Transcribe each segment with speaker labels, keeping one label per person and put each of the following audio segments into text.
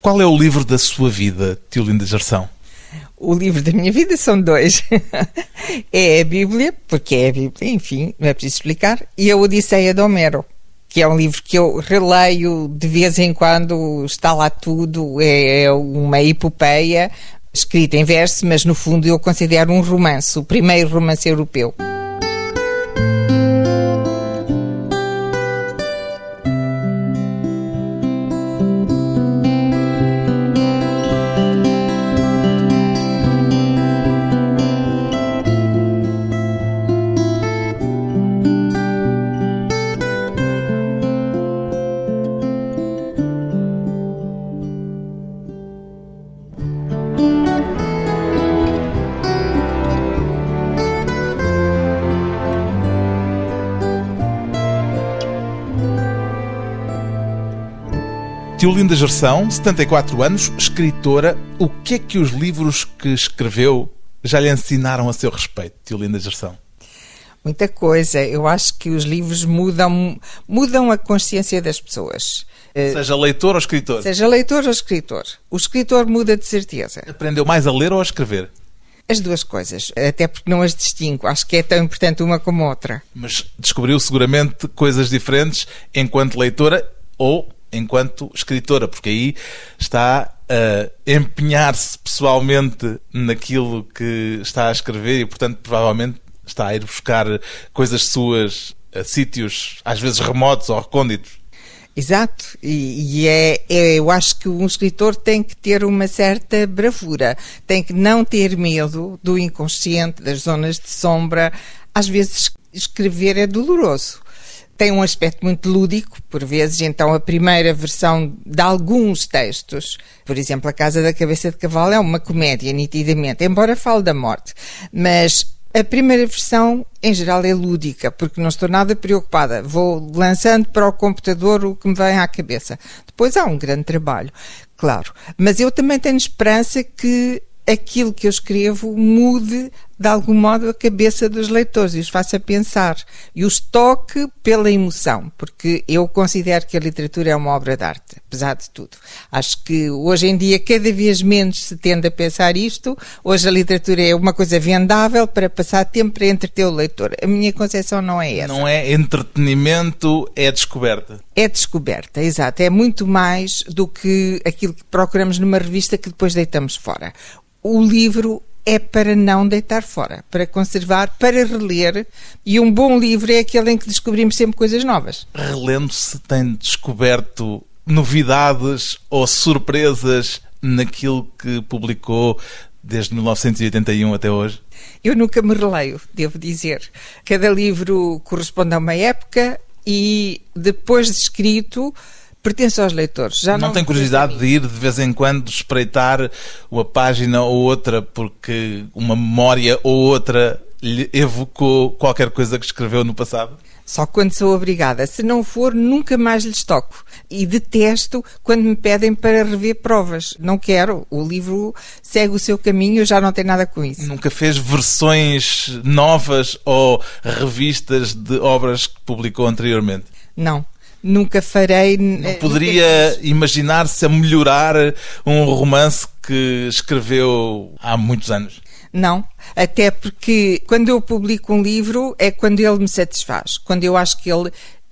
Speaker 1: Qual é o livro da sua vida, Tio Linda Gerção?
Speaker 2: O livro da minha vida são dois. é a Bíblia, porque é a Bíblia, enfim, não é preciso explicar, e a Odisseia de Homero, que é um livro que eu releio de vez em quando, está lá tudo, é uma epopeia escrita em verso, mas no fundo eu considero um romance, o primeiro romance europeu.
Speaker 1: Gerção, 74 anos, escritora. O que é que os livros que escreveu já lhe ensinaram a seu respeito, Tiolinda Gerção?
Speaker 2: Muita coisa. Eu acho que os livros mudam, mudam a consciência das pessoas.
Speaker 1: Eh, seja leitor ou escritor?
Speaker 2: Seja leitor ou escritor. O escritor muda de certeza.
Speaker 1: Aprendeu mais a ler ou a escrever?
Speaker 2: As duas coisas, até porque não as distingo. Acho que é tão importante uma como outra.
Speaker 1: Mas descobriu seguramente coisas diferentes enquanto leitora ou enquanto escritora, porque aí está a empenhar-se pessoalmente naquilo que está a escrever e, portanto, provavelmente está a ir buscar coisas suas a sítios às vezes remotos ou recônditos.
Speaker 2: Exato, e, e é, é, eu acho que um escritor tem que ter uma certa bravura, tem que não ter medo do inconsciente, das zonas de sombra. Às vezes escrever é doloroso tem um aspecto muito lúdico, por vezes, então a primeira versão de alguns textos, por exemplo, A Casa da Cabeça de Cavalo é uma comédia, nitidamente, embora fale da morte, mas a primeira versão, em geral, é lúdica, porque não estou nada preocupada. Vou lançando para o computador o que me vem à cabeça. Depois há um grande trabalho, claro. Mas eu também tenho esperança que aquilo que eu escrevo mude de algum modo a cabeça dos leitores e os faça pensar e os toque pela emoção, porque eu considero que a literatura é uma obra de arte, apesar de tudo. Acho que hoje em dia cada vez menos se tende a pensar isto. Hoje a literatura é uma coisa vendável para passar tempo para entreter o leitor. A minha concepção não é essa.
Speaker 1: Não é entretenimento, é descoberta.
Speaker 2: É descoberta, exato. É muito mais do que aquilo que procuramos numa revista que depois deitamos fora o livro é para não deitar fora, para conservar, para reler. E um bom livro é aquele em que descobrimos sempre coisas novas.
Speaker 1: Relendo-se, tem descoberto novidades ou surpresas naquilo que publicou desde 1981 até hoje?
Speaker 2: Eu nunca me releio, devo dizer. Cada livro corresponde a uma época e depois de escrito pertence aos leitores.
Speaker 1: Já não, não tem curiosidade de ir de vez em quando espreitar uma página ou outra porque uma memória ou outra lhe evocou qualquer coisa que escreveu no passado?
Speaker 2: Só quando sou obrigada. Se não for, nunca mais lhes toco. E detesto quando me pedem para rever provas. Não quero. O livro segue o seu caminho, já não tenho nada com isso.
Speaker 1: Nunca fez versões novas ou revistas de obras que publicou anteriormente?
Speaker 2: Não nunca farei.
Speaker 1: Não poderia imaginar-se a melhorar um romance que escreveu há muitos anos?
Speaker 2: Não, até porque quando eu publico um livro é quando ele me satisfaz, quando eu acho que ele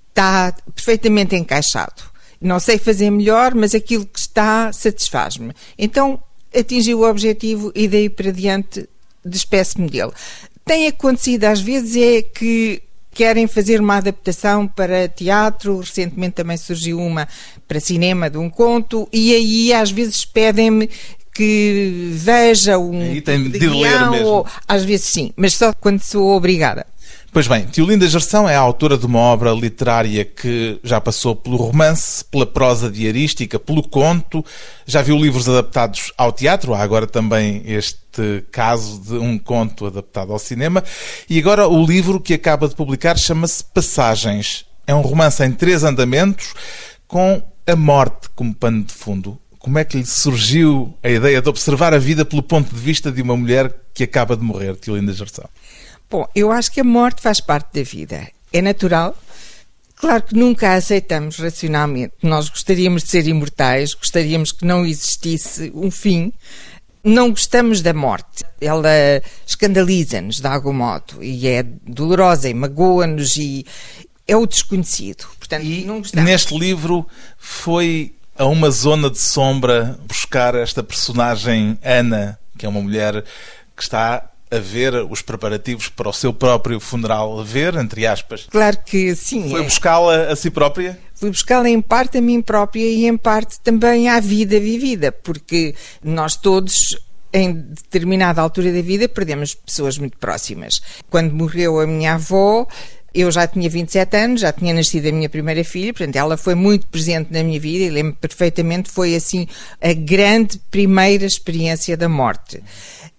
Speaker 2: está perfeitamente encaixado. Não sei fazer melhor, mas aquilo que está satisfaz-me. Então atingi o objetivo e daí para diante despeço-me dele. Tem acontecido às vezes é que querem fazer uma adaptação para teatro, recentemente também surgiu uma para cinema de um conto, e aí às vezes pedem-me que veja um.
Speaker 1: Aí tem de, de ler mesmo. Ou,
Speaker 2: às vezes sim, mas só quando sou obrigada.
Speaker 1: Pois bem, Tiolinda Gerção é a autora de uma obra literária que já passou pelo romance, pela prosa diarística, pelo conto, já viu livros adaptados ao teatro, há agora também este caso de um conto adaptado ao cinema, e agora o livro que acaba de publicar chama-se Passagens. É um romance em três andamentos, com a morte como pano de fundo. Como é que lhe surgiu a ideia de observar a vida pelo ponto de vista de uma mulher que acaba de morrer, Tiolinda Gerção?
Speaker 2: Bom, eu acho que a morte faz parte da vida. É natural. Claro que nunca a aceitamos racionalmente. Nós gostaríamos de ser imortais, gostaríamos que não existisse um fim. Não gostamos da morte. Ela escandaliza-nos de algum modo e é dolorosa e magoa-nos e é o desconhecido. Portanto,
Speaker 1: e
Speaker 2: não gostamos.
Speaker 1: neste livro foi a uma zona de sombra buscar esta personagem Ana, que é uma mulher que está a ver os preparativos para o seu próprio funeral, a ver, entre aspas.
Speaker 2: Claro que sim.
Speaker 1: Foi
Speaker 2: é.
Speaker 1: buscá-la a si própria?
Speaker 2: Fui buscá-la em parte a mim própria e em parte também à vida vivida, porque nós todos em determinada altura da vida perdemos pessoas muito próximas. Quando morreu a minha avó, eu já tinha 27 anos, já tinha nascido a minha primeira filha, portanto, ela foi muito presente na minha vida e lembro perfeitamente, foi assim a grande primeira experiência da morte.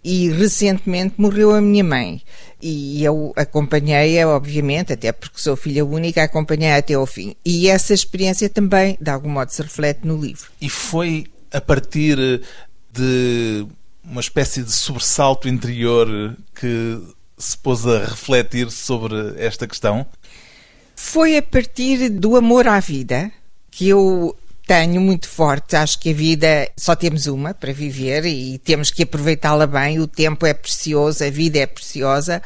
Speaker 2: E recentemente morreu a minha mãe. E eu acompanhei-a, obviamente, até porque sou filha única, acompanhei-a até ao fim. E essa experiência também, de algum modo, se reflete no livro.
Speaker 1: E foi a partir de uma espécie de sobressalto interior que se pôs a refletir sobre esta questão?
Speaker 2: Foi a partir do amor à vida que eu tenho muito forte. Acho que a vida só temos uma para viver e temos que aproveitá-la bem. O tempo é precioso, a vida é preciosa.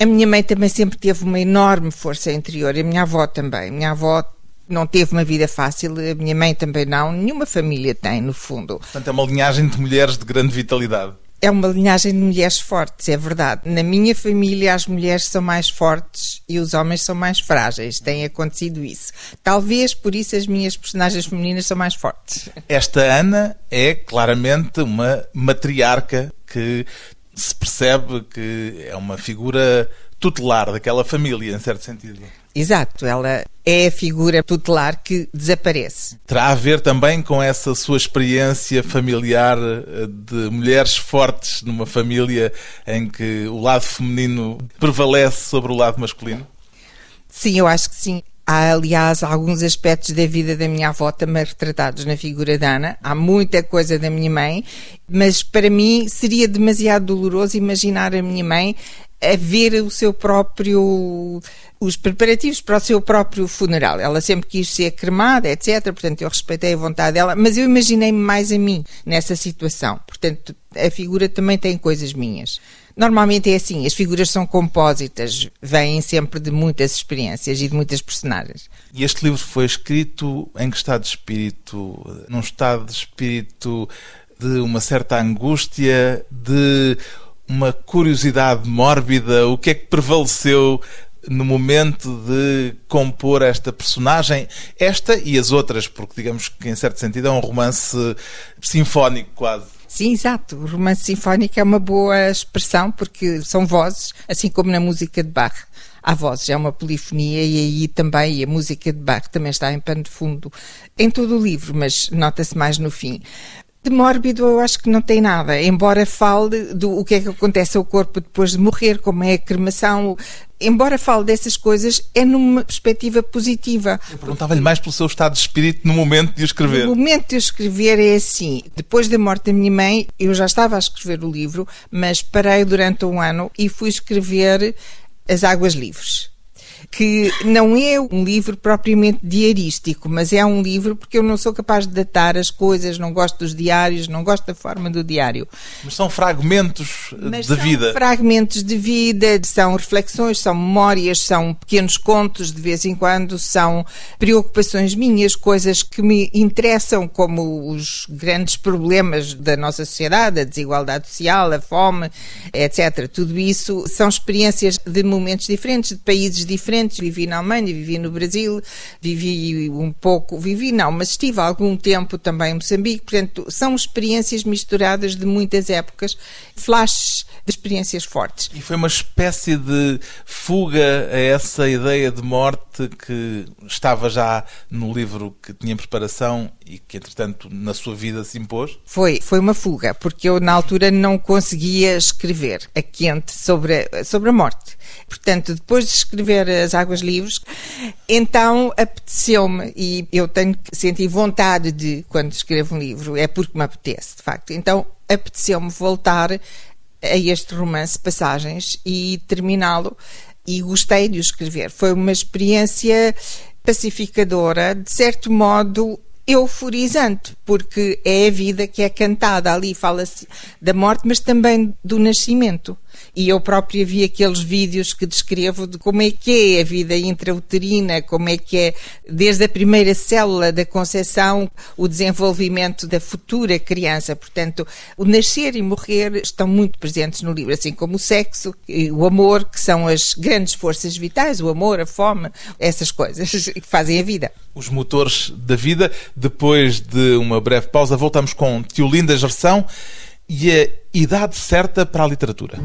Speaker 2: A minha mãe também sempre teve uma enorme força interior, a minha avó também. A minha avó não teve uma vida fácil, a minha mãe também não, nenhuma família tem, no fundo.
Speaker 1: Portanto, é uma linhagem de mulheres de grande vitalidade.
Speaker 2: É uma linhagem de mulheres fortes, é verdade. Na minha família, as mulheres são mais fortes e os homens são mais frágeis. Tem acontecido isso. Talvez por isso as minhas personagens femininas são mais fortes.
Speaker 1: Esta Ana é claramente uma matriarca que se percebe que é uma figura tutelar daquela família, em certo sentido.
Speaker 2: Exato, ela é a figura tutelar que desaparece.
Speaker 1: Terá a ver também com essa sua experiência familiar eh, de mulheres fortes numa família em que o lado feminino prevalece sobre o lado masculino?
Speaker 2: Sim, eu acho que sim. Há, aliás, alguns aspectos da vida da minha avó também retratados na figura da Ana. Há muita coisa da minha mãe, mas para mim seria demasiado doloroso imaginar a minha mãe a ver o seu próprio os preparativos para o seu próprio funeral. Ela sempre quis ser cremada, etc. Portanto, eu respeitei a vontade dela, mas eu imaginei-me mais a mim nessa situação. Portanto, a figura também tem coisas minhas. Normalmente é assim, as figuras são compósitas, vêm sempre de muitas experiências e de muitas personagens.
Speaker 1: E este livro foi escrito em que estado de espírito? Num estado de espírito de uma certa angústia, de uma curiosidade mórbida? O que é que prevaleceu no momento de compor esta personagem, esta e as outras, porque digamos que em certo sentido é um romance sinfónico quase.
Speaker 2: Sim, exato. O romance sinfónico é uma boa expressão porque são vozes, assim como na música de Bach. Há vozes, é uma polifonia e aí também a música de Bach também está em pano de fundo em todo o livro, mas nota-se mais no fim. De mórbido eu acho que não tem nada, embora fale do o que é que acontece ao corpo depois de morrer, como é a cremação, embora fale dessas coisas, é numa perspectiva positiva.
Speaker 1: Eu perguntava-lhe mais pelo seu estado de espírito no momento de o escrever.
Speaker 2: No momento de eu escrever é assim, depois da morte da minha mãe, eu já estava a escrever o livro, mas parei durante um ano e fui escrever As Águas Livres que não é um livro propriamente diarístico, mas é um livro porque eu não sou capaz de datar as coisas, não gosto dos diários, não gosto da forma do diário.
Speaker 1: Mas são fragmentos eh,
Speaker 2: mas
Speaker 1: de
Speaker 2: são
Speaker 1: vida.
Speaker 2: Fragmentos de vida, são reflexões, são memórias, são pequenos contos de vez em quando, são preocupações minhas, coisas que me interessam, como os grandes problemas da nossa sociedade, a desigualdade social, a fome, etc. Tudo isso são experiências de momentos diferentes, de países diferentes vivi na Alemanha, vivi no Brasil, vivi um pouco, vivi não, mas estive algum tempo também em Moçambique, portanto, são experiências misturadas de muitas épocas, flashes de experiências fortes.
Speaker 1: E foi uma espécie de fuga a essa ideia de morte que estava já no livro que tinha em preparação e que, entretanto, na sua vida se impôs?
Speaker 2: Foi, foi uma fuga, porque eu na altura não conseguia escrever a quente sobre a, sobre a morte. Portanto, depois de escrever As Águas Livres, então apeteceu-me, e eu tenho que sentir vontade de, quando escrevo um livro, é porque me apetece, de facto. Então, apeteceu-me voltar a este romance Passagens e terminá-lo e gostei de o escrever. Foi uma experiência pacificadora, de certo modo euforizante, porque é a vida que é cantada ali, fala-se da morte, mas também do nascimento. E eu própria vi aqueles vídeos que descrevo de como é que é a vida intrauterina, como é que é desde a primeira célula da concepção o desenvolvimento da futura criança. Portanto, o nascer e morrer estão muito presentes no livro, assim como o sexo e o amor, que são as grandes forças vitais, o amor, a fome, essas coisas que fazem a vida.
Speaker 1: Os motores da vida. Depois de uma breve pausa, voltamos com Tiolinda Gerção e a idade certa para a literatura.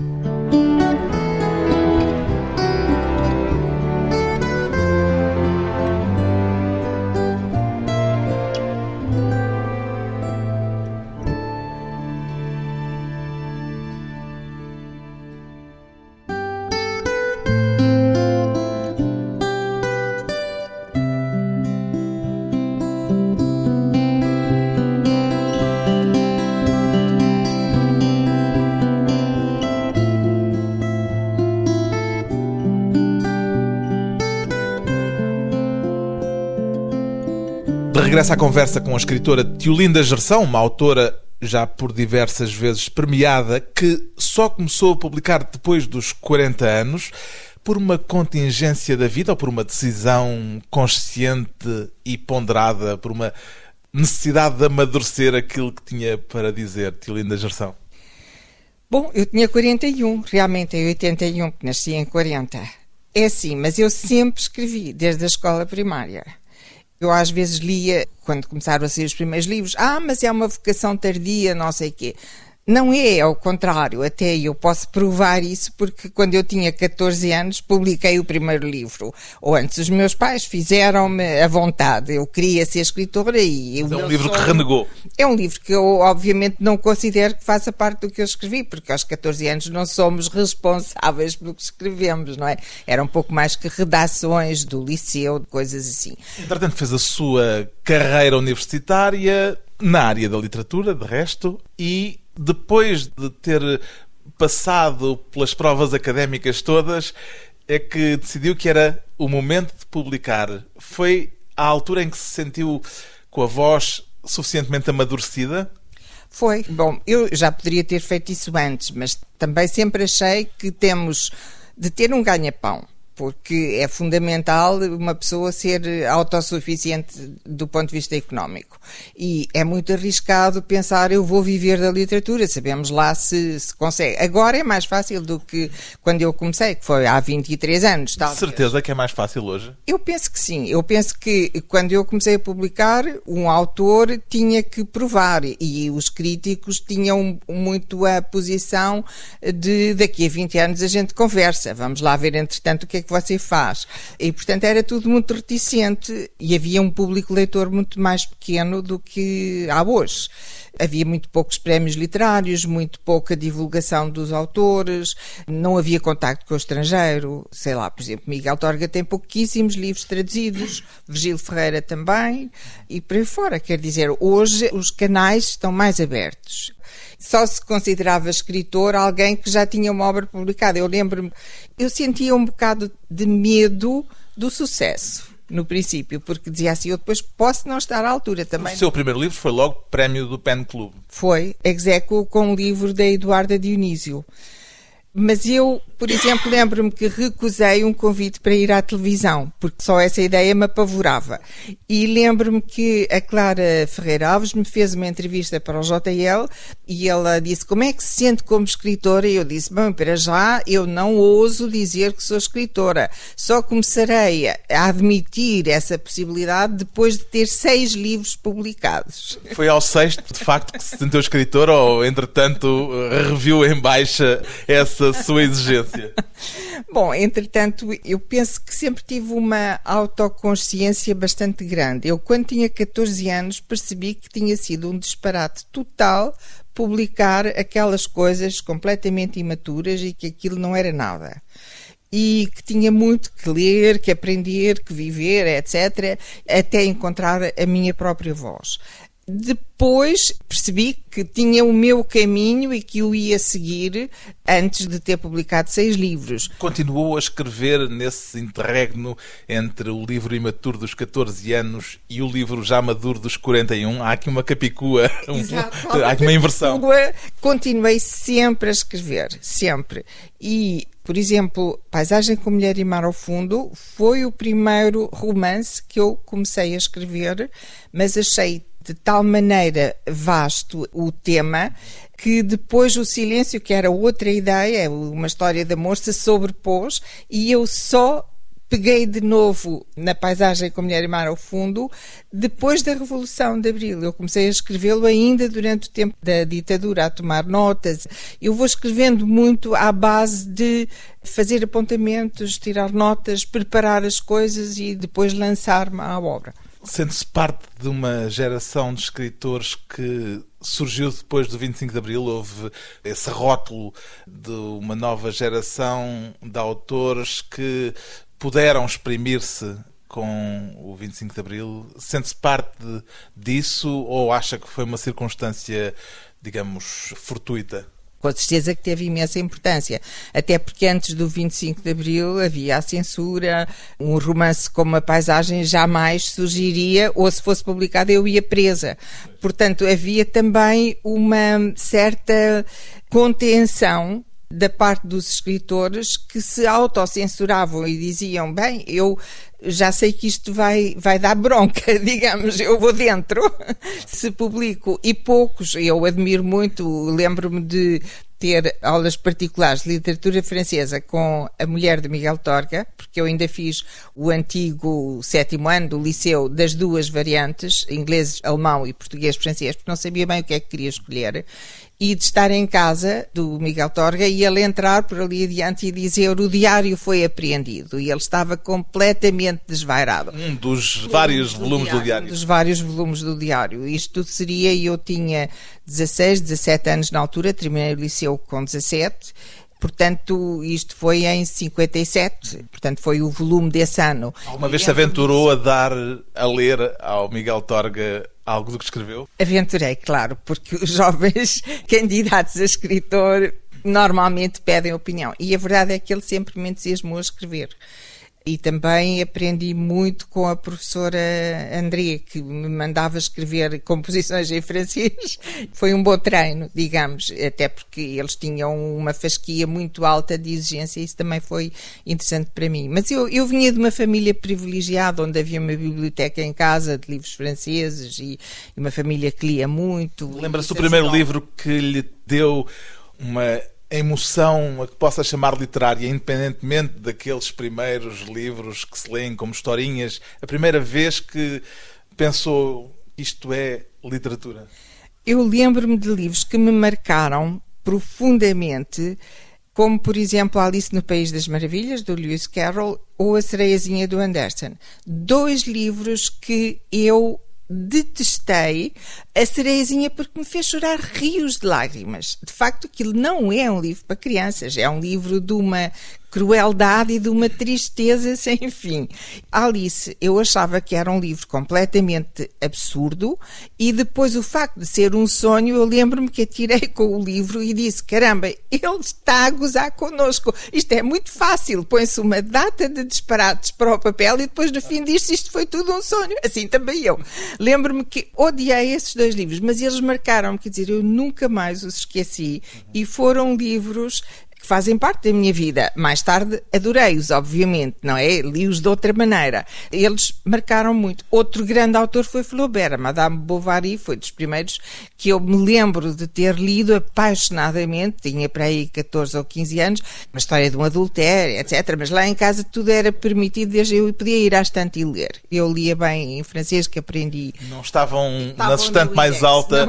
Speaker 1: Regressa à conversa com a escritora Tiolinda Gerção, uma autora já por diversas vezes premiada, que só começou a publicar depois dos 40 anos, por uma contingência da vida ou por uma decisão consciente e ponderada, por uma necessidade de amadurecer aquilo que tinha para dizer, Tiolinda Gerção?
Speaker 2: Bom, eu tinha 41, realmente em 81, que nasci em 40. É assim, mas eu sempre escrevi, desde a escola primária. Eu às vezes lia, quando começaram a sair os primeiros livros, ah, mas é uma vocação tardia, não sei o quê. Não é, ao contrário, até eu posso provar isso porque quando eu tinha 14 anos publiquei o primeiro livro. Ou antes, os meus pais fizeram-me a vontade. Eu queria ser escritora e...
Speaker 1: é um livro que renegou.
Speaker 2: É um livro que eu, obviamente, não considero que faça parte do que eu escrevi, porque aos 14 anos não somos responsáveis pelo que escrevemos, não é? Era um pouco mais que redações do liceu, coisas assim.
Speaker 1: Entretanto, fez a sua carreira universitária na área da literatura, de resto, e depois de ter passado pelas provas académicas todas, é que decidiu que era o momento de publicar. Foi a altura em que se sentiu com a voz suficientemente amadurecida?
Speaker 2: Foi. Bom, eu já poderia ter feito isso antes, mas também sempre achei que temos de ter um ganha-pão porque é fundamental uma pessoa ser autossuficiente do ponto de vista económico. E é muito arriscado pensar eu vou viver da literatura, sabemos lá se, se consegue. Agora é mais fácil do que quando eu comecei, que foi há 23 anos.
Speaker 1: Talvez. Certeza que é mais fácil hoje?
Speaker 2: Eu penso que sim. Eu penso que quando eu comecei a publicar, um autor tinha que provar e os críticos tinham muito a posição de daqui a 20 anos a gente conversa. Vamos lá ver, entretanto, o que é que que você faz. E, portanto, era tudo muito reticente e havia um público leitor muito mais pequeno do que há hoje. Havia muito poucos prémios literários, muito pouca divulgação dos autores, não havia contacto com o estrangeiro. Sei lá, por exemplo, Miguel Torga tem pouquíssimos livros traduzidos, Virgílio Ferreira também, e por aí fora. Quer dizer, hoje os canais estão mais abertos só se considerava escritor alguém que já tinha uma obra publicada. Eu lembro-me, eu sentia um bocado de medo do sucesso no princípio, porque dizia assim, eu depois posso não estar à altura também.
Speaker 1: O seu primeiro livro foi logo prémio do Pen Club.
Speaker 2: Foi, execo com o livro da Eduarda Dionísio. Mas eu, por exemplo, lembro-me que recusei um convite para ir à televisão, porque só essa ideia me apavorava. E lembro-me que a Clara Ferreira Alves me fez uma entrevista para o JL e ela disse como é que se sente como escritora? E eu disse, bom, para já eu não ouso dizer que sou escritora. Só começarei a admitir essa possibilidade depois de ter seis livros publicados.
Speaker 1: Foi ao sexto, de facto, que se sentiu escritora ou, entretanto, reviu em baixa essa sua exigência?
Speaker 2: Bom, entretanto, eu penso que sempre tive uma autoconsciência bastante grande. Eu, quando tinha 14 anos, percebi que tinha sido um disparate total publicar aquelas coisas completamente imaturas e que aquilo não era nada e que tinha muito que ler, que aprender, que viver, etc., até encontrar a minha própria voz. Depois percebi que tinha o meu caminho e que o ia seguir antes de ter publicado seis livros.
Speaker 1: Continuou a escrever nesse interregno entre o livro imaturo dos 14 anos e o livro já maduro dos 41. Há aqui uma capicua, um, há aqui uma inversão.
Speaker 2: Continuei sempre a escrever, sempre. E por exemplo, Paisagem com Mulher e Mar ao Fundo foi o primeiro romance que eu comecei a escrever, mas achei de tal maneira vasto o tema que depois o silêncio, que era outra ideia, uma história de amor, se sobrepôs e eu só peguei de novo na paisagem com Mulher e Mar ao fundo depois da Revolução de Abril. Eu comecei a escrevê-lo ainda durante o tempo da ditadura, a tomar notas. Eu vou escrevendo muito à base de fazer apontamentos, tirar notas, preparar as coisas e depois lançar-me à obra.
Speaker 1: Sente-se parte de uma geração de escritores que surgiu depois do 25 de Abril, houve esse rótulo de uma nova geração de autores que puderam exprimir-se com o 25 de Abril? Sente-se parte disso ou acha que foi uma circunstância, digamos, fortuita?
Speaker 2: Com certeza que teve imensa importância, até porque antes do 25 de Abril havia a censura, um romance como a paisagem jamais surgiria, ou se fosse publicado eu ia presa. Portanto, havia também uma certa contenção da parte dos escritores que se autocensuravam e diziam: Bem, eu já sei que isto vai, vai dar bronca, digamos, eu vou dentro se publico. E poucos, eu admiro muito, lembro-me de ter aulas particulares de literatura francesa com a mulher de Miguel Torga, porque eu ainda fiz o antigo sétimo ano do liceu das duas variantes, inglês, alemão e português, francês, porque não sabia bem o que é que queria escolher e de estar em casa do Miguel Torga e ele entrar por ali adiante e dizer o diário foi apreendido e ele estava completamente desvairado.
Speaker 1: Um dos vários do volumes diário, do diário.
Speaker 2: Um dos vários volumes do diário. Isto seria, eu tinha 16, 17 anos na altura, terminei o liceu com 17 Portanto, isto foi em 57, portanto, foi o volume desse ano.
Speaker 1: Alguma vez se aventurou a dar a ler ao Miguel Torga algo do que escreveu?
Speaker 2: Aventurei, claro, porque os jovens candidatos a escritor normalmente pedem opinião. E a verdade é que ele sempre me entusiasmou a escrever. E também aprendi muito com a professora André, que me mandava escrever composições em francês. Foi um bom treino, digamos, até porque eles tinham uma fasquia muito alta de exigência, e isso também foi interessante para mim. Mas eu, eu vinha de uma família privilegiada, onde havia uma biblioteca em casa de livros franceses e, e uma família que lia muito.
Speaker 1: Lembra-se do primeiro livro que lhe deu uma emoção a que possa chamar literária, independentemente daqueles primeiros livros que se leem como historinhas, a primeira vez que pensou isto é literatura?
Speaker 2: Eu lembro-me de livros que me marcaram profundamente, como por exemplo Alice no País das Maravilhas, do Lewis Carroll, ou A Sereiazinha do Anderson. Dois livros que eu detestei a cerezinha porque me fez chorar rios de lágrimas. De facto, aquilo não é um livro para crianças, é um livro de uma crueldade e de uma tristeza sem fim. Alice, eu achava que era um livro completamente absurdo e depois o facto de ser um sonho, eu lembro-me que atirei com o livro e disse, caramba, ele está a gozar connosco. Isto é muito fácil, põe-se uma data de disparates para o papel e depois no fim diz isto foi tudo um sonho. Assim também eu. Lembro-me que odiei esses dois livros, mas eles marcaram-me, quer dizer, eu nunca mais os esqueci e foram livros que fazem parte da minha vida. Mais tarde adorei-os, obviamente, não é? Li-os de outra maneira. Eles marcaram muito. Outro grande autor foi Flaubert. A Madame Bovary foi dos primeiros que eu me lembro de ter lido apaixonadamente. Tinha para aí 14 ou 15 anos, uma história de um adultério, etc. Mas lá em casa tudo era permitido, desde eu podia ir à estante e ler. Eu lia bem em francês, que aprendi.
Speaker 1: Não estavam, estavam na estante mais alta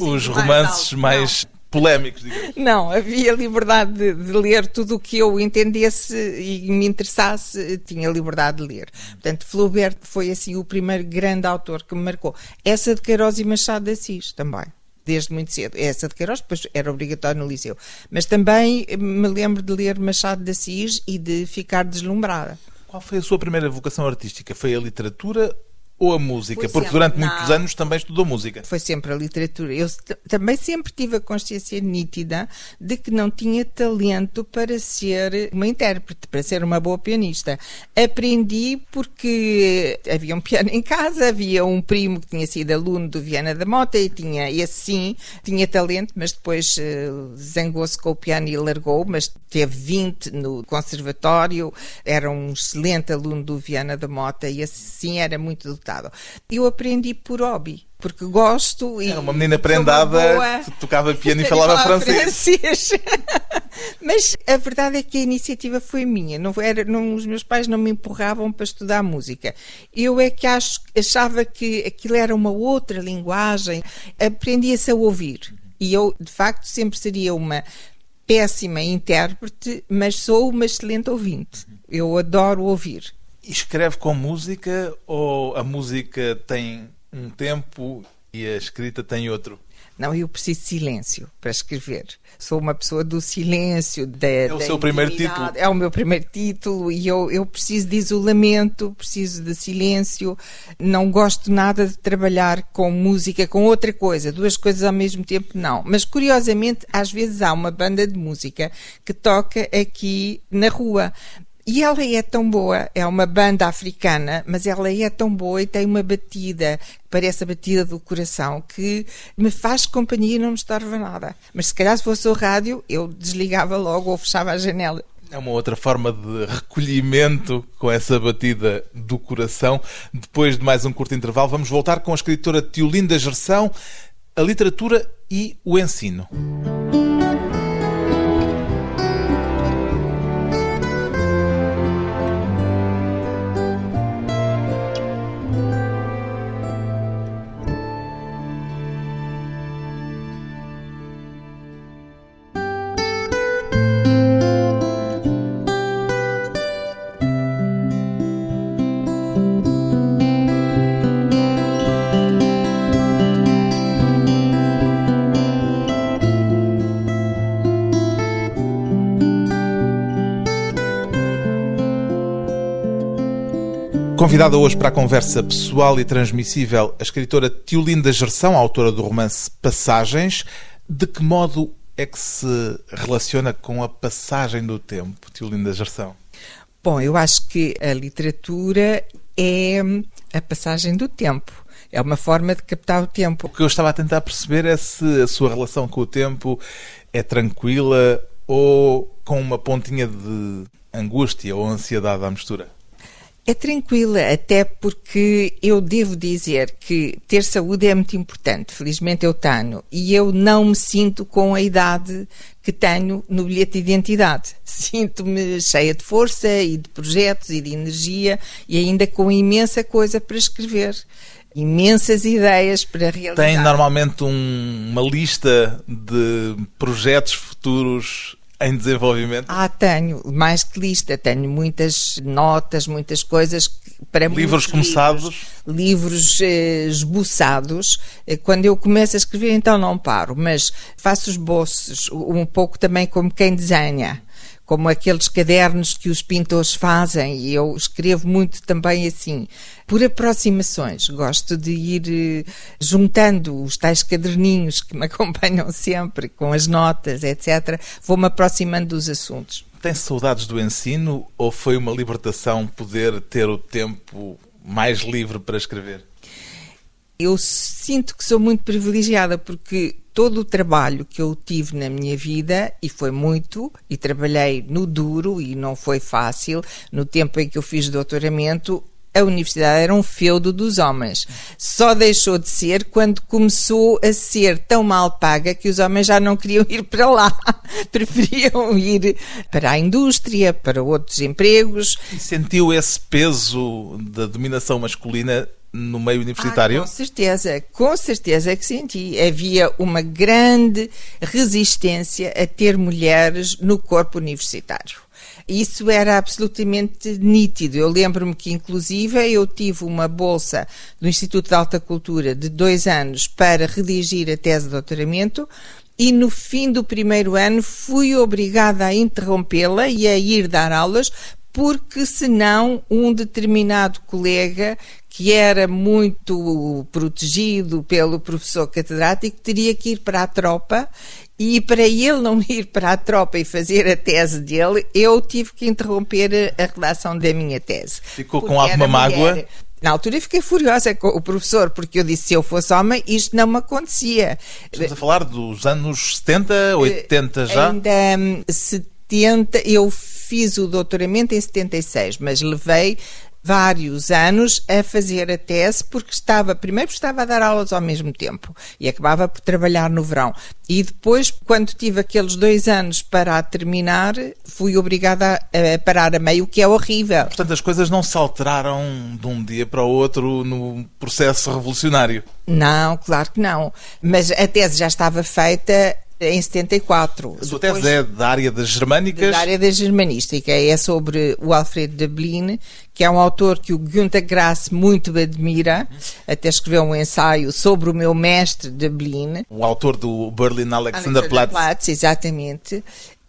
Speaker 1: os romances mais, mais polémicos, digamos.
Speaker 2: Não, havia liberdade de, de, ler tudo o que eu entendesse e me interessasse, tinha liberdade de ler. Portanto, Flaubert foi assim o primeiro grande autor que me marcou. Essa de Queiroz e Machado de Assis também desde muito cedo. Essa de Queiroz, depois era obrigatório no liceu. Mas também me lembro de ler Machado de Assis e de ficar deslumbrada.
Speaker 1: Qual foi a sua primeira vocação artística? Foi a literatura ou a música? Porque
Speaker 2: sempre,
Speaker 1: durante
Speaker 2: não.
Speaker 1: muitos anos também estudou música.
Speaker 2: Foi sempre a literatura. Eu também sempre tive a consciência nítida de que não tinha talento para ser uma intérprete, para ser uma boa pianista. Aprendi porque havia um piano em casa, havia um primo que tinha sido aluno do Viana da Mota e tinha, esse sim, tinha talento, mas depois eh, zangou-se com o piano e largou, mas teve 20 no conservatório, era um excelente aluno do Viana da Mota e esse sim era muito dotado. Eu aprendi por hobby. Porque gosto e.
Speaker 1: Era uma menina prendada
Speaker 2: boa-
Speaker 1: que tocava piano e falava francês.
Speaker 2: francês. Mas a verdade é que a iniciativa foi minha. Não era, não, os meus pais não me empurravam para estudar música. Eu é que acho, achava que aquilo era uma outra linguagem. Aprendia-se a ouvir. E eu, de facto, sempre seria uma péssima intérprete, mas sou uma excelente ouvinte. Eu adoro ouvir.
Speaker 1: Escreve com música ou a música tem um tempo e a escrita tem outro?
Speaker 2: Não, eu preciso de silêncio para escrever. Sou uma pessoa do silêncio, da. É
Speaker 1: o seu primeiro título.
Speaker 2: É o meu primeiro título e eu, eu preciso de isolamento, preciso de silêncio. Não gosto nada de trabalhar com música, com outra coisa. Duas coisas ao mesmo tempo, não. Mas curiosamente, às vezes há uma banda de música que toca aqui na rua. E ela é tão boa, é uma banda africana, mas ela é tão boa e tem uma batida, parece a batida do coração, que me faz companhia e não me estorva nada. Mas se calhar se fosse o rádio, eu desligava logo ou fechava a janela.
Speaker 1: É uma outra forma de recolhimento com essa batida do coração. Depois de mais um curto intervalo, vamos voltar com a escritora Tiolinda Gerção, a literatura e o ensino. Convidada hoje para a conversa pessoal e transmissível, a escritora Tiolinda Gerção, autora do romance Passagens. De que modo é que se relaciona com a passagem do tempo, Tiolinda Gerção?
Speaker 2: Bom, eu acho que a literatura é a passagem do tempo. É uma forma de captar o tempo.
Speaker 1: O que eu estava a tentar perceber é se a sua relação com o tempo é tranquila ou com uma pontinha de angústia ou ansiedade à mistura.
Speaker 2: É tranquila, até porque eu devo dizer que ter saúde é muito importante. Felizmente eu tenho. E eu não me sinto com a idade que tenho no bilhete de identidade. Sinto-me cheia de força e de projetos e de energia e ainda com imensa coisa para escrever. Imensas ideias para realizar.
Speaker 1: Tem normalmente um- uma lista de projetos futuros em desenvolvimento?
Speaker 2: Ah, tenho, mais que lista, tenho muitas notas, muitas coisas para
Speaker 1: Livros começados?
Speaker 2: livros, livros, eh, esboçados. Eh, Quando eu começo a escrever, então não paro, mas faço esboços, um pouco também como quem desenha. Como aqueles cadernos que os pintores fazem, e eu escrevo muito também assim, por aproximações. Gosto de ir eh, juntando os tais caderninhos que me acompanham sempre, com as notas, etc. Vou-me aproximando dos assuntos.
Speaker 1: Tem saudades do ensino ou foi uma libertação poder ter o tempo mais livre para escrever?
Speaker 2: Eu sinto que sou muito privilegiada porque todo o trabalho que eu tive na minha vida, e foi muito, e trabalhei no duro e não foi fácil, no tempo em que eu fiz doutoramento, a universidade era um feudo dos homens. Só deixou de ser quando começou a ser tão mal paga que os homens já não queriam ir para lá. Preferiam ir para a indústria, para outros empregos.
Speaker 1: E sentiu esse peso da dominação masculina no meio universitário?
Speaker 2: Ah, com certeza, com certeza que senti. Havia uma grande resistência a ter mulheres no corpo universitário. Isso era absolutamente nítido. Eu lembro-me que, inclusive, eu tive uma bolsa do Instituto de Alta Cultura de dois anos para redigir a tese de doutoramento. E no fim do primeiro ano fui obrigada a interrompê-la e a ir dar aulas porque senão um determinado colega que era muito protegido pelo professor catedrático, teria que ir para a tropa e para ele não ir para a tropa e fazer a tese dele, eu tive que interromper a redação da minha tese.
Speaker 1: Ficou com alguma mágoa?
Speaker 2: Na altura fiquei furiosa com o professor, porque eu disse: se eu fosse homem, isto não me acontecia.
Speaker 1: Estamos a falar dos anos 70, 80 já?
Speaker 2: Ainda 70, hum, eu fiz o doutoramento em 76, mas levei vários anos a fazer a tese porque estava, primeiro estava a dar aulas ao mesmo tempo e acabava por trabalhar no verão. E depois, quando tive aqueles dois anos para terminar, fui obrigada a parar a meio, o que é horrível.
Speaker 1: Portanto, as coisas não se alteraram de um dia para o outro no processo revolucionário?
Speaker 2: Não, claro que não. Mas a tese já estava feita em 74.
Speaker 1: A sua Depois, tese é da área das germânicas?
Speaker 2: Da área da germanística. É sobre o Alfred Dublin, que é um autor que o Günter Grass muito admira. Até escreveu um ensaio sobre o meu mestre Dublin.
Speaker 1: O autor do Berlin Alexanderplatz.
Speaker 2: Alexanderplatz, exatamente.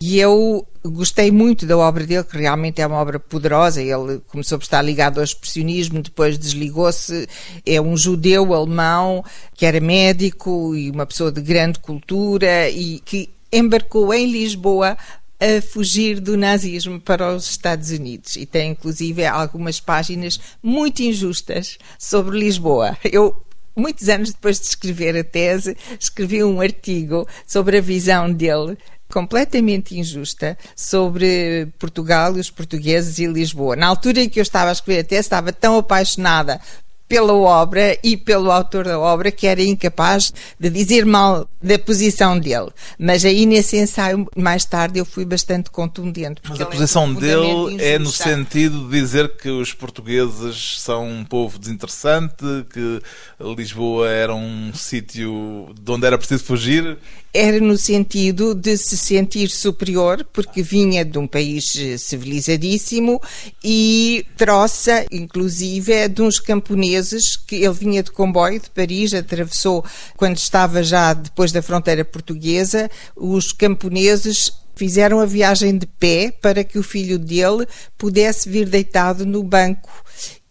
Speaker 2: E eu gostei muito da obra dele, que realmente é uma obra poderosa. Ele começou por estar ligado ao expressionismo, depois desligou-se. É um judeu alemão que era médico e uma pessoa de grande cultura e que embarcou em Lisboa a fugir do nazismo para os Estados Unidos e tem inclusive algumas páginas muito injustas sobre Lisboa. Eu muitos anos depois de escrever a tese, escrevi um artigo sobre a visão dele completamente injusta sobre Portugal e os portugueses e Lisboa. Na altura em que eu estava a escrever a tese, estava tão apaixonada pela obra e pelo autor da obra que era incapaz de dizer mal da posição dele. Mas aí nesse ensaio, mais tarde, eu fui bastante contundente.
Speaker 1: Mas a posição é dele é no sentido de dizer que os portugueses são um povo desinteressante, que Lisboa era um sítio de onde era preciso fugir?
Speaker 2: era no sentido de se sentir superior, porque vinha de um país eh, civilizadíssimo e troça, inclusive, de uns camponeses que ele vinha de comboio de Paris, atravessou quando estava já depois da fronteira portuguesa, os camponeses fizeram a viagem de pé para que o filho dele pudesse vir deitado no banco.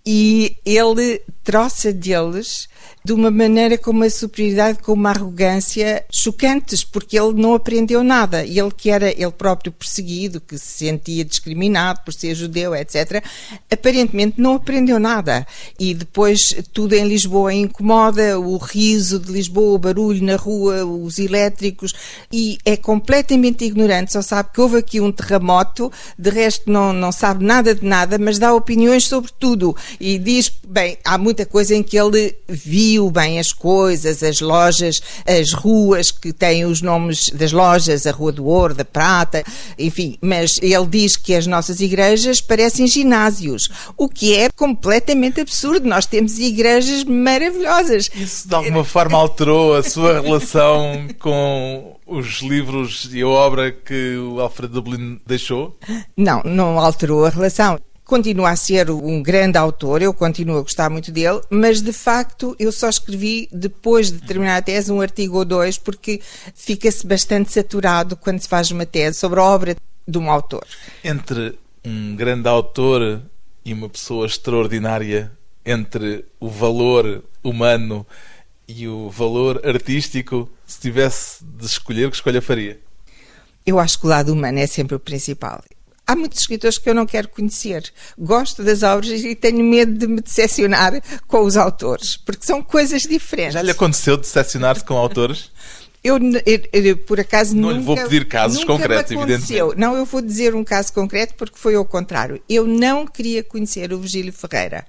Speaker 2: E ele troça deles de uma maneira com uma superioridade, com uma arrogância chocantes, porque ele não aprendeu nada. Ele que era ele próprio perseguido, que se sentia discriminado por ser judeu, etc., aparentemente não aprendeu nada. E depois tudo em Lisboa incomoda, o riso de Lisboa, o barulho na rua, os elétricos, e é completamente ignorante, só sabe que houve aqui um terremoto, de resto não, não sabe nada de nada, mas dá opiniões sobre tudo. E diz, bem, há muita coisa em que ele viu viu bem as coisas, as lojas, as ruas que têm os nomes das lojas, a Rua do Ouro, da Prata, enfim, mas ele diz que as nossas igrejas parecem ginásios, o que é completamente absurdo. Nós temos igrejas maravilhosas.
Speaker 1: Isso de alguma forma alterou a sua relação com os livros e a obra que o Alfred Dublin deixou?
Speaker 2: Não, não alterou a relação continua a ser um grande autor, eu continuo a gostar muito dele, mas de facto eu só escrevi depois de terminar a tese um artigo ou dois, porque fica-se bastante saturado quando se faz uma tese sobre a obra de um autor.
Speaker 1: Entre um grande autor e uma pessoa extraordinária, entre o valor humano e o valor artístico, se tivesse de escolher, que escolha faria?
Speaker 2: Eu acho que o lado humano é sempre o principal. Há muitos escritores que eu não quero conhecer. Gosto das obras e tenho medo de me decepcionar com os autores, porque são coisas diferentes.
Speaker 1: Já lhe aconteceu decepcionar-se com autores?
Speaker 2: Eu, eu, eu, por acaso
Speaker 1: não
Speaker 2: nunca,
Speaker 1: lhe vou pedir casos concretos, evidentemente.
Speaker 2: Não, eu vou dizer um caso concreto porque foi ao contrário. Eu não queria conhecer o Virgílio Ferreira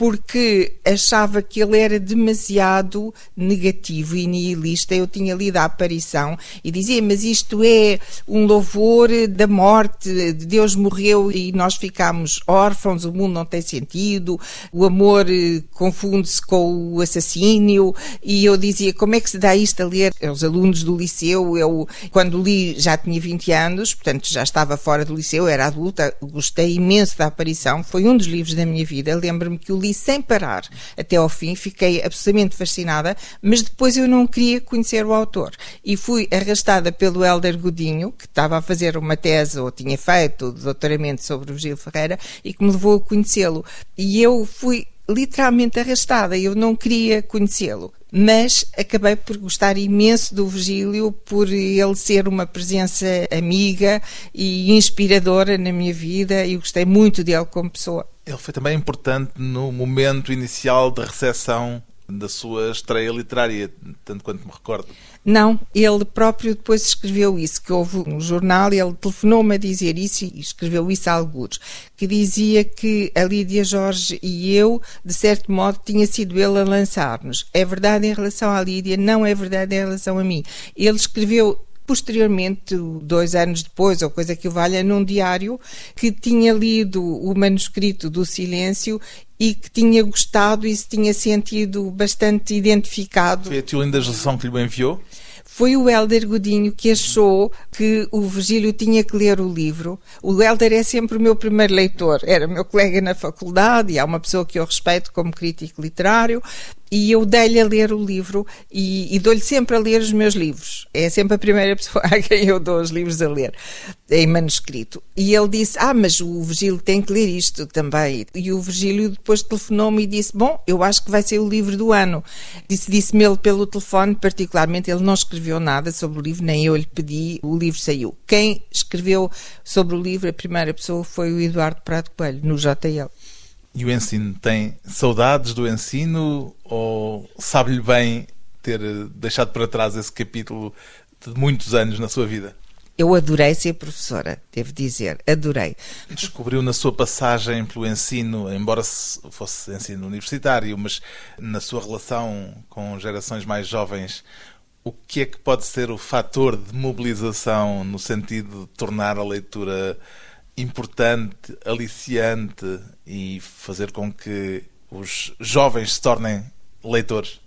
Speaker 2: porque achava que ele era demasiado negativo e nihilista. Eu tinha lido a aparição e dizia, mas isto é um louvor da morte, Deus morreu e nós ficamos órfãos, o mundo não tem sentido, o amor eh, confunde-se com o assassínio. E eu dizia, como é que se dá isto a ler? Os alunos do liceu, eu, quando li, já tinha 20 anos, portanto já estava fora do liceu, era adulta, gostei imenso da aparição, foi um dos livros da minha vida. Lembro-me que o li sem parar até ao fim, fiquei absolutamente fascinada, mas depois eu não queria conhecer o autor. E fui arrastada pelo Helder Godinho, que estava a fazer uma tese, ou tinha feito doutoramento sobre o Gil Ferreira, e que me levou a conhecê-lo. E eu fui literalmente arrastada, eu não queria conhecê-lo. Mas acabei por gostar imenso do Virgílio, por ele ser uma presença amiga e inspiradora na minha vida, e gostei muito dele como pessoa.
Speaker 1: Ele foi também importante no momento inicial da recepção da sua estreia literária, tanto quanto me recordo.
Speaker 2: Não, ele próprio depois escreveu isso, que houve um jornal, ele telefonou-me a dizer isso e escreveu isso a alguns, que dizia que a Lídia Jorge e eu, de certo modo, tinha sido ele a lançar-nos. É verdade em relação à Lídia, não é verdade em relação a mim. Ele escreveu posteriormente, dois anos depois, ou coisa que o valha, num diário, que tinha lido o manuscrito do Silêncio e que tinha gostado e se tinha sentido bastante identificado.
Speaker 1: Foi a Tiolinda Geração que lhe enviou?
Speaker 2: Foi o Helder Godinho que achou que o Virgílio tinha que ler o livro. O Helder é sempre o meu primeiro leitor. Era meu colega na faculdade e é uma pessoa que eu respeito como crítico literário e eu dei-lhe a ler o livro e, e dou-lhe sempre a ler os meus livros. É sempre a primeira pessoa a quem eu dou os livros a ler, em manuscrito. E ele disse: Ah, mas o Virgílio tem que ler isto também. E o Virgílio depois telefonou-me e disse: Bom, eu acho que vai ser o livro do ano. Disse-me disse ele pelo telefone, particularmente, ele não escreveu nada sobre o livro, nem eu lhe pedi, o livro saiu. Quem escreveu sobre o livro, a primeira pessoa, foi o Eduardo Prado Coelho, no JL.
Speaker 1: E o ensino tem saudades do ensino ou sabe-lhe bem ter deixado para trás esse capítulo de muitos anos na sua vida?
Speaker 2: Eu adorei ser professora, devo dizer, adorei.
Speaker 1: Descobriu na sua passagem pelo ensino, embora fosse ensino universitário, mas na sua relação com gerações mais jovens, o que é que pode ser o fator de mobilização no sentido de tornar a leitura importante, aliciante e fazer com que os jovens se tornem leitores?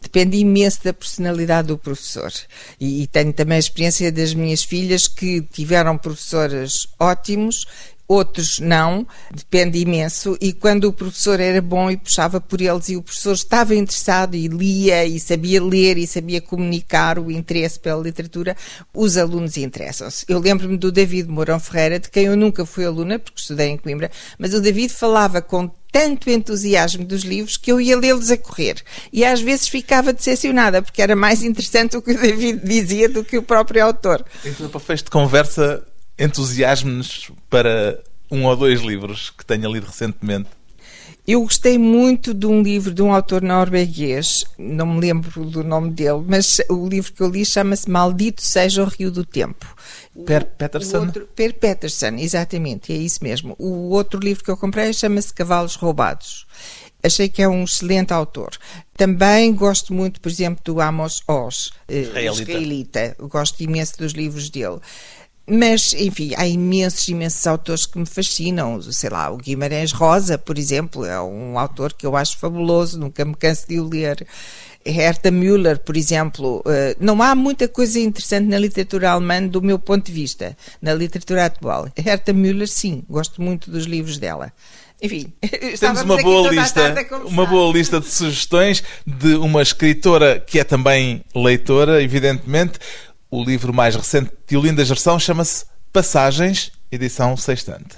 Speaker 2: Depende imenso da personalidade do professor. E, e, tenho também a experiência das minhas filhas que tiveram professores ótimos outros não, depende imenso. E quando o professor era bom e puxava por eles e o professor estava interessado e lia e sabia ler e sabia comunicar o interesse pela literatura, os alunos interessam-se. Eu lembro-me do David Mourão Ferreira, de quem eu nunca fui aluna, porque estudei em Coimbra, mas o David falava com tanto entusiasmo dos livros que eu ia lê-los a correr. E às vezes ficava decepcionada, porque era mais interessante o que o David dizia do que o próprio autor.
Speaker 1: Então, para fecho de conversa, entusiasme-nos para um ou dois livros que tenha lido recentemente.
Speaker 2: Eu gostei muito de um livro de um autor norueguês, não me lembro do nome dele, mas o livro que eu li chama-se Maldito Seja o Rio do Tempo.
Speaker 1: Per Peterson?
Speaker 2: Outro, per Peterson, exatamente, é isso mesmo. O outro livro que eu comprei chama-se Cavalos Roubados. Achei que é um excelente autor. Também gosto muito, por exemplo, do Amos Oz,
Speaker 1: eh, israelita.
Speaker 2: israelita. Gosto imenso dos livros dele. Mas, enfim, há imensos, imensos autores que me fascinam. Sei lá, o Guimarães Rosa, por exemplo, é um autor que eu acho fabuloso, nunca me canso de o ler. Herta Müller, por exemplo, eh, não há muita coisa interessante na literatura alemã do meu ponto de vista, na literatura atual. Herta Müller, sim, gosto muito dos livros dela. Enfim,
Speaker 1: temos uma boa lista, uma boa lista de sugestões de uma escritora que é também leitora, evidentemente. O livro mais recente de Olinda Gerson chama-se Passagens, edição sextante.